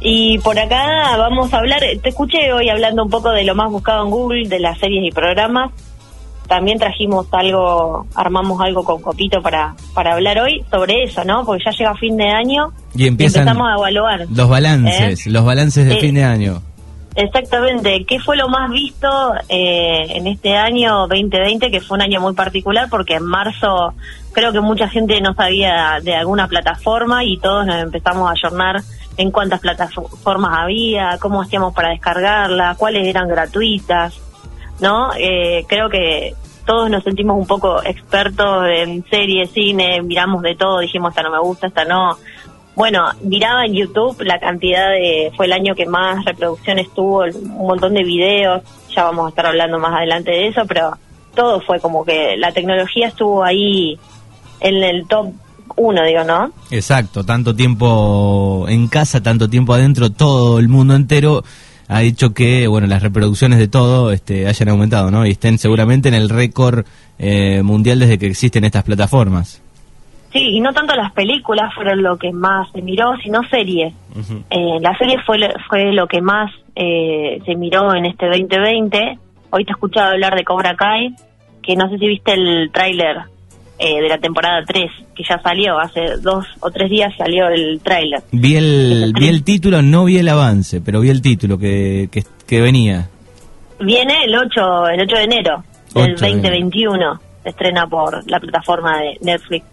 Y por acá vamos a hablar, te escuché hoy hablando un poco de lo más buscado en Google, de las series y programas. También trajimos algo, armamos algo con Copito para, para hablar hoy sobre eso, ¿no? Porque ya llega fin de año y, empezamos a evaluar. Los balances, ¿eh? los balances de eh, fin de año. Exactamente. ¿Qué fue lo más visto eh, en este año 2020, que fue un año muy particular porque en marzo creo que mucha gente no sabía de alguna plataforma y todos nos empezamos a ayornar en cuántas plataformas había, cómo hacíamos para descargarla, cuáles eran gratuitas, ¿no? Eh, creo que todos nos sentimos un poco expertos en series, cine, miramos de todo, dijimos esta no me gusta, esta no. Bueno, miraba en YouTube la cantidad de, fue el año que más reproducciones tuvo, un montón de videos, ya vamos a estar hablando más adelante de eso, pero todo fue como que la tecnología estuvo ahí en el top uno, digo, ¿no? Exacto, tanto tiempo en casa, tanto tiempo adentro, todo el mundo entero ha dicho que, bueno, las reproducciones de todo este, hayan aumentado, ¿no? Y estén seguramente en el récord eh, mundial desde que existen estas plataformas. Sí, y no tanto las películas fueron lo que más se miró, sino series. eh, la serie fue, fue lo que más eh, se miró en este 2020. Hoy te he escuchado hablar de Cobra Kai, que no sé si viste el tráiler eh, de la temporada 3, que ya salió, hace dos o tres días salió el tráiler. Vi el, vi el título, no vi el avance, pero vi el título que, que, venía. Viene el 8, el 8 de enero del 2021, se estrena por la plataforma de Netflix.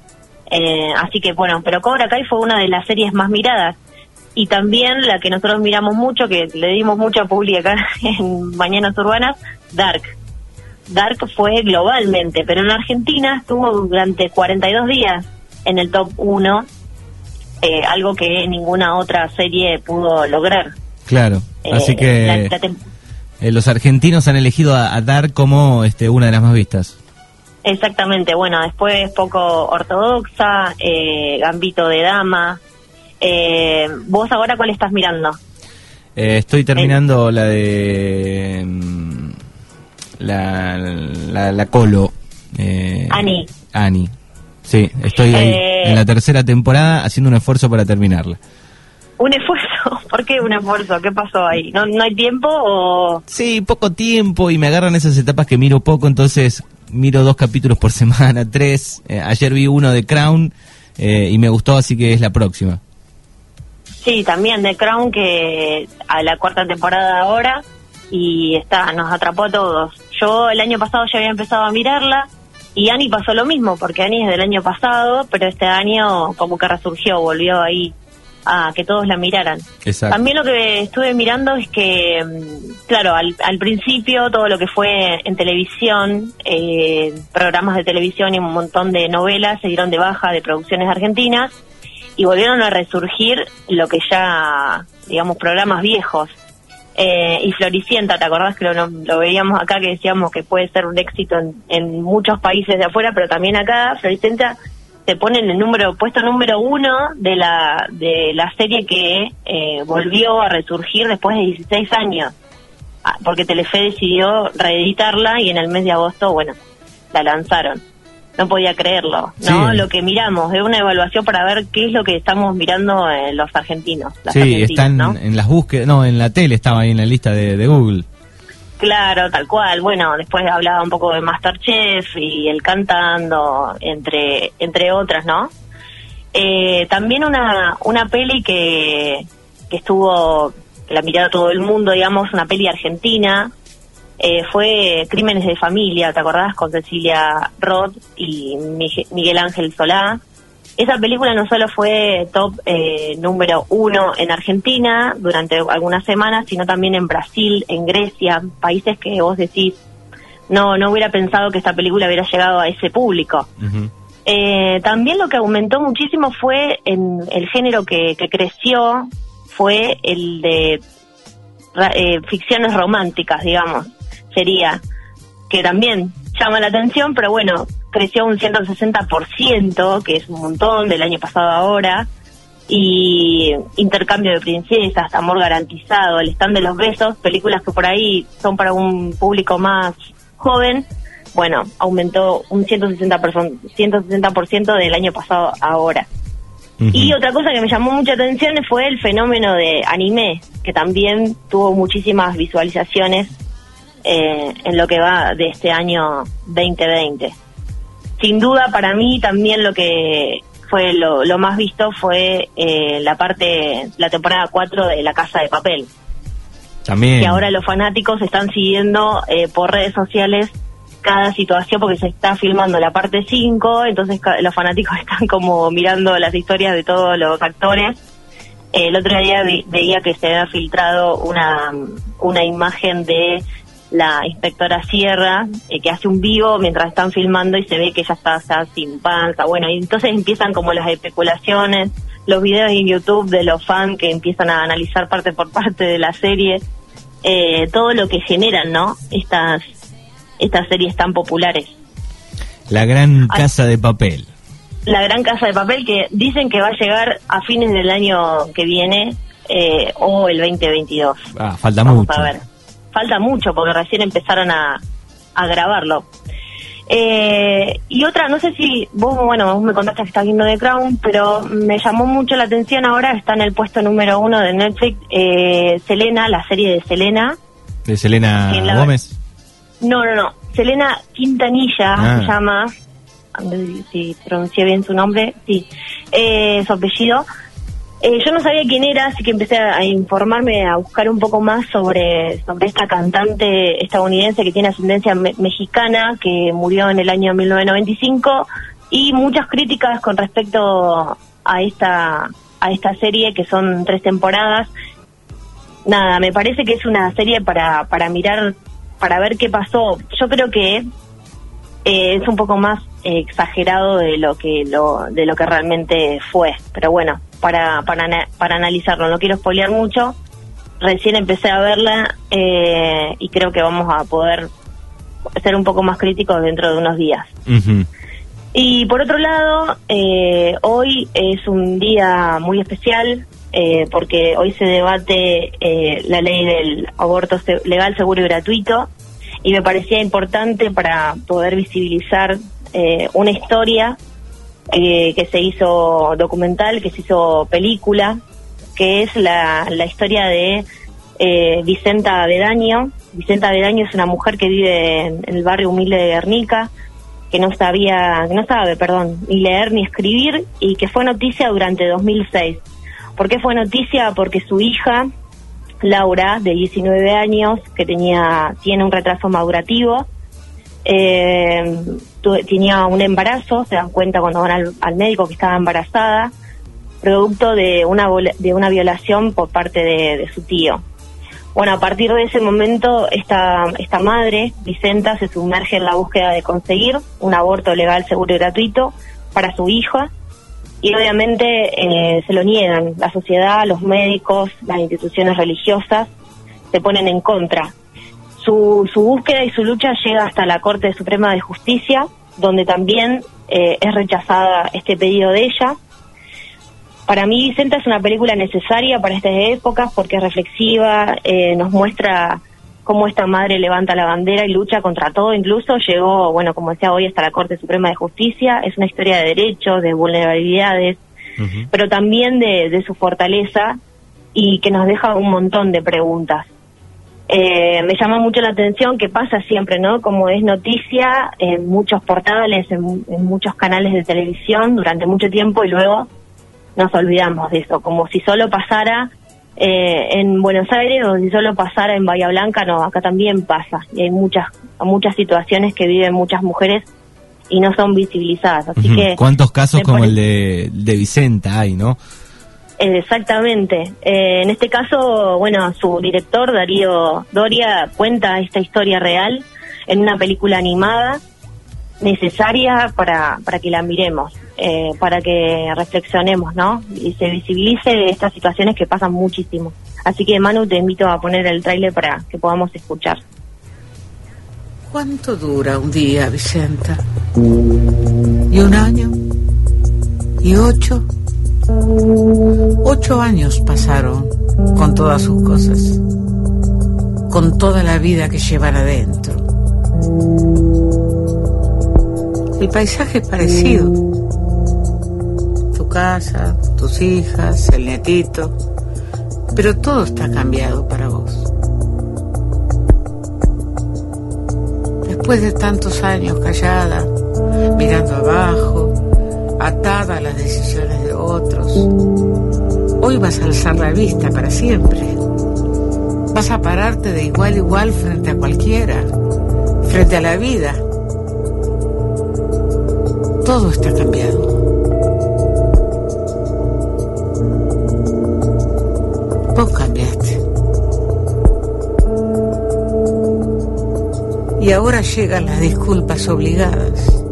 Eh, así que bueno, pero Cobra Kai fue una de las series más miradas y también la que nosotros miramos mucho, que le dimos mucha publicidad acá en Mañanas Urbanas, Dark. Dark fue globalmente, pero en Argentina estuvo durante 42 días en el top 1, eh, algo que ninguna otra serie pudo lograr. Claro, eh, así que eh, los argentinos han elegido a, Dark como este, una de las más vistas. Exactamente, bueno, después poco ortodoxa, Gambito de Dama. ¿Vos ahora cuál estás mirando? estoy terminando la de mm, la, la, Colo. Eh, Ani. Ani. Sí, estoy ahí eh, en la tercera temporada haciendo un esfuerzo para terminarla. ¿Un esfuerzo? ¿Por qué un esfuerzo? ¿Qué pasó ahí? ¿No, ¿No hay tiempo o...? Sí, poco tiempo y me agarran esas etapas que miro poco, entonces miro dos capítulos por semana, tres. Eh, ayer vi uno de Crown eh, y me gustó, así que es la próxima. Sí, también de Crown, que a la cuarta temporada ahora y está, nos atrapó a todos. Yo el año pasado ya había empezado a mirarla y Ani pasó lo mismo, porque Ani es del año pasado, pero este año como que resurgió, volvió ahí a que todos la miraran. También lo que estuve mirando es que, mm, claro, al, al principio todo lo que fue en televisión, eh, programas de televisión y un montón de novelas se dieron de baja de producciones argentinas y volvieron a resurgir lo que ya, digamos, programas viejos. Eh, y Floricienta, ¿te acordás que lo, veíamos acá que decíamos que puede ser un éxito en, muchos países de afuera, pero también acá Floricienta se pone en el número puesto número uno de la de la serie que eh, volvió a resurgir después de 16 años, ah, porque Telefe decidió reeditarla y en el mes de agosto, bueno, la lanzaron no podía creerlo, ¿no? Lo que miramos, es una evaluación para ver qué es lo que estamos mirando en los argentinos. sí, están en las búsquedas, no, en la tele estaba ahí en la lista de, Google. Claro, tal cual. Bueno, después hablaba un poco de Masterchef y el cantando, entre entre otras, ¿no? Eh, también una una peli que que estuvo la mirada todo el mundo, digamos, una peli argentina eh, fue Crímenes de Familia, ¿te acordás? Con Cecilia Roth y Miguel Ángel Solá. Esa película no solo fue top eh, número uno en Argentina durante algunas semanas, sino también en Brasil, en Grecia, países que vos decís, no, no hubiera pensado que esta película hubiera llegado a ese público. Eh, también lo que aumentó muchísimo fue en el género que, que creció, fue el de ficciones románticas, digamos sería, que también llama la atención, pero bueno, creció un 160%, que es un montón del año pasado ahora, y Intercambio de Princesas, Amor Garantizado, El Stand de los Besos, películas que por ahí son para un público más joven, bueno, aumentó un 160%, 160 del año pasado ahora. Y otra cosa que me llamó mucha atención fue el fenómeno de anime, que también tuvo muchísimas visualizaciones eh, en lo que va de este año 2020. Sin duda, para mí también lo que fue lo, más visto fue eh, la parte, la temporada 4 de La Casa de Papel. También. Que ahora los fanáticos están siguiendo eh, por redes sociales cada situación porque se está filmando la parte 5, entonces los fanáticos están como mirando las historias de todos los actores. El otro día veía que se había filtrado una, una imagen de la inspectora Sierra, eh, que hace un vivo mientras están filmando y se ve que ella está sin panza. Bueno, y entonces empiezan como las especulaciones, los videos en YouTube de los fans que empiezan a analizar parte por parte de la serie, eh, todo lo que generan, ¿no? Estas, estas series tan populares. La gran casa de papel. La gran casa de papel que dicen que va a llegar a fines del año que viene eh, o el 2022. Ah, falta mucho. A ver falta mucho porque recién empezaron a, a grabarlo. Eh, y otra, no sé si vos, bueno, vos me contaste que estás viendo The Crown, pero me llamó mucho la atención ahora, está en el puesto número uno de Netflix, eh, Selena, la serie de Selena. ¿De Selena Gómez? No, no, no, Selena Quintanilla ah. se llama, si pronuncié bien su nombre, sí, eh, su apellido. Eh, yo no sabía quién era, así que empecé a, informarme, a buscar un poco más sobre, sobre esta cantante estadounidense que tiene ascendencia mexicana, que murió en el año 1995, y muchas críticas con respecto a esta, a esta serie, que son tres temporadas. Nada, me parece que es una serie para, para mirar, para ver qué pasó. Yo creo que eh, es un poco más exagerado de lo que lo, de lo que realmente fue, pero bueno, para, para, para analizarlo. No quiero spoilear mucho. Recién empecé a verla eh, y creo que vamos a poder ser un poco más críticos dentro de unos días. Y por otro lado, eh, hoy es un día muy especial eh, porque hoy se debate la ley del aborto legal, seguro y gratuito y me parecía importante para poder visibilizar una historia eh, que se hizo documental, que se hizo película, que es la, la historia de eh, Vicenta Avedaño. Vicenta Avedaño es una mujer que vive en, el barrio humilde de Guernica, que no sabía, no sabe, perdón, ni leer ni escribir y que fue noticia durante 2006. ¿Por qué fue noticia? Porque su hija, Laura, de 19 años, que tenía, tiene un retraso madurativo, eh, tenía un embarazo, se dan cuenta cuando van al, médico que estaba embarazada, producto de una, de una violación por parte de, su tío. Bueno, a partir de ese momento, esta, esta madre, Vicenta, se sumerge en la búsqueda de conseguir un aborto legal, seguro y gratuito para su hija. Y obviamente eh, se lo niegan. La sociedad, los médicos, las instituciones religiosas se ponen en contra su, su búsqueda y su lucha llega hasta la Corte Suprema de Justicia, donde también eh, es rechazada este pedido de ella. Para mí, Vicenta es una película necesaria para estas épocas porque es reflexiva, eh, nos muestra cómo esta madre levanta la bandera y lucha contra todo, incluso llegó, bueno, como decía hoy, hasta la Corte Suprema de Justicia. Es una historia de derechos, de vulnerabilidades, pero también de, de su fortaleza y que nos deja un montón de preguntas. Eh, me llama mucho la atención que pasa siempre, ¿no? Como es noticia en muchos portales, en, muchos canales de televisión durante mucho tiempo y luego nos olvidamos de eso, como si solo pasara eh, en Buenos Aires o si solo pasara en Bahía Blanca, no, acá también pasa y hay muchas muchas situaciones que viven muchas mujeres y no son visibilizadas, así que cuántos casos como el de, de Vicenta hay, ¿no? Exactamente. Eh, en este caso, bueno, su director, Darío Doria, cuenta esta historia real en una película animada necesaria para, para que la miremos, eh, para que reflexionemos, ¿no? Y se visibilice estas situaciones que pasan muchísimo. Así que, Manu, te invito a poner el tráiler para que podamos escuchar. ¿Cuánto dura un día, Vicenta? ¿Y un año? ¿Y ocho? Ocho años pasaron con todas sus cosas, con toda la vida que llevan adentro. El paisaje es parecido. Tu casa, tus hijas, el netito, pero todo está cambiado para vos. Después de tantos años callada, mirando abajo, atada a las decisiones de otros, hoy vas a alzar la vista para siempre. Vas a pararte de igual a igual frente a cualquiera, frente a la vida. Todo está cambiado. Vos cambiaste. Y ahora llegan las disculpas obligadas,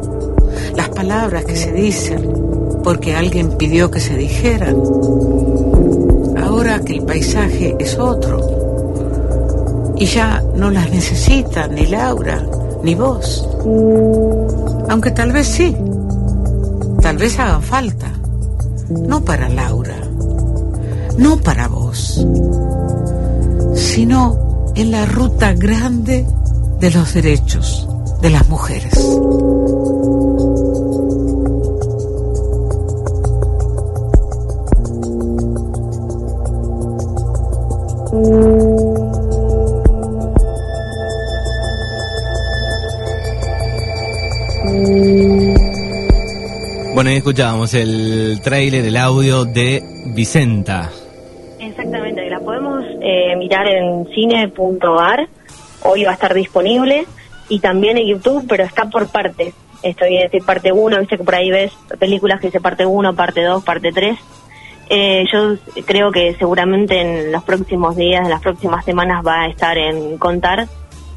palabras que se dicen porque alguien pidió que se dijeran. Ahora que el paisaje es otro y ya no las necesitan ni Laura ni vos. Aunque tal vez sí, tal vez hagan falta, no para Laura, no para vos, sino en la ruta grande de los derechos de las mujeres. Ahí escuchábamos el tráiler, el audio de Vicenta. Exactamente, la podemos eh, mirar en cine.ar, hoy va a estar disponible, y también en YouTube, pero está por partes. Esto quiere decir parte 1, viste que por ahí ves películas que dice parte 1, parte 2, parte 3. Eh, yo creo que seguramente en los próximos días, en las próximas semanas va a estar en Contar,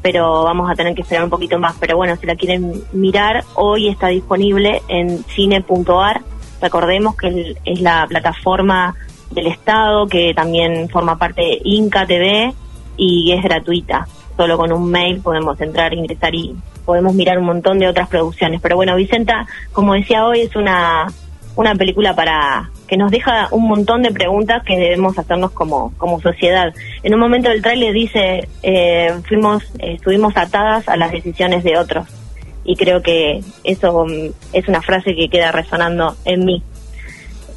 pero vamos a tener que esperar un poquito más. Pero bueno, si la quieren mirar, hoy está disponible en cine.ar. Recordemos que es la plataforma del Estado, que también forma parte de Inca TV y es gratuita. Solo con un mail podemos entrar, ingresar y podemos mirar un montón de otras producciones. Pero bueno, Vicenta, como decía hoy, es una, una película para que nos deja un montón de preguntas que debemos hacernos como, como sociedad. En un momento del tráiler dice, eh, fuimos, eh, estuvimos atadas a las decisiones de otros. Y creo que eso mm, es una frase que queda resonando en mí.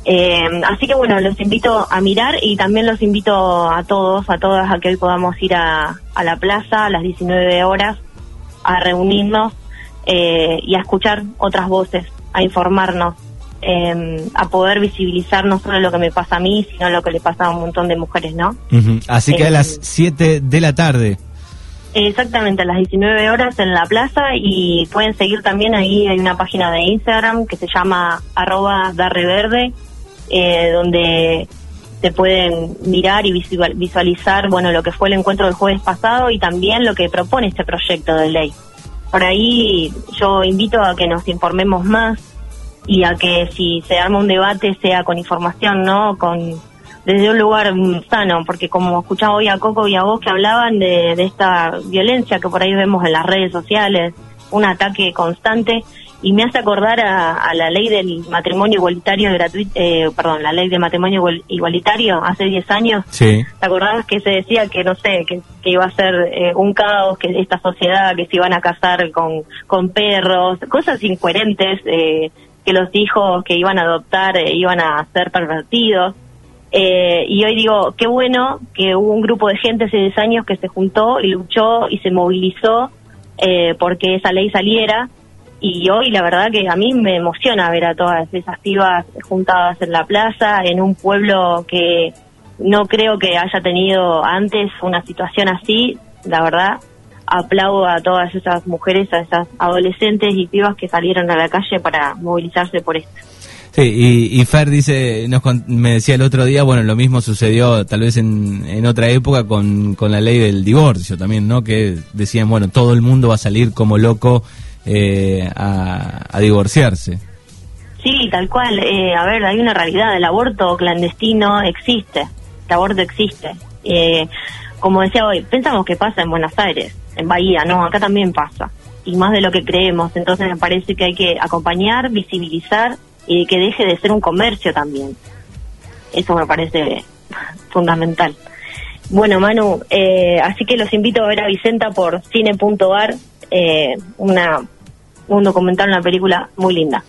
Eh, así que bueno, los invito a mirar y también los invito a todos, a todas, a que hoy podamos ir a, a la plaza a las 19 horas a reunirnos eh, y a escuchar otras voces, a informarnos, eh, a poder visibilizar no solo lo que me pasa a mí, sino lo que le pasa a un montón de mujeres, ¿no? Ujú. Así que a Eh, las 7 de la tarde. Exactamente, a las 19 horas en la plaza y pueden seguir también ahí, hay una página de Instagram que se llama arroba darreverde, eh, donde se pueden mirar y visual- visualizar bueno lo que fue el encuentro del jueves pasado y también lo que propone este proyecto de ley. Por ahí yo invito a que nos informemos más y a que si se arma un debate sea con información, ¿no? Con desde un lugar sano, porque como escuchaba hoy a Coco y a vos que hablaban de, de esta violencia que por ahí vemos en las redes sociales, un ataque constante, y me hace acordar a, a la ley del matrimonio igualitario gratuito, eh, perdón, la ley de matrimonio igual- igualitario hace 10 años, Sí. ¿Te acordás que se decía que, no sé, que, que iba a ser eh, un caos, que esta sociedad, que se iban a casar con, con perros, cosas incoherentes, eh, que los hijos que iban a adoptar eh, iban a ser pervertidos? Eh, y hoy digo, qué bueno que hubo un grupo de gente hace 10 años que se juntó y luchó y se movilizó eh, porque esa ley saliera. Y hoy la verdad que a mí me emociona ver a todas esas pibas juntadas en la plaza, en un pueblo que no creo que haya tenido antes una situación así. La verdad, aplaudo a todas esas mujeres, a esas adolescentes y pibas que salieron a la calle para movilizarse por esto. Sí, y, y Fer dice, nos me decía el otro día, bueno, lo mismo sucedió tal vez en, en otra época con, con la ley del divorcio también, ¿no? Que decían, bueno, todo el mundo va a salir como loco eh, a, a divorciarse. Sí, tal cual. Eh, a ver, hay una realidad. El aborto clandestino existe. El aborto existe. Eh, como decía hoy, pensamos que pasa en Buenos Aires, en Bahía, no, acá también pasa. Y más de lo que creemos. Entonces me parece que hay que acompañar, visibilizar y que deje de ser un comercio también. Eso me parece fundamental. Bueno, Manu, eh, así que los invito a ver a Vicenta por cine.ar, eh, una, un documental, una película muy linda.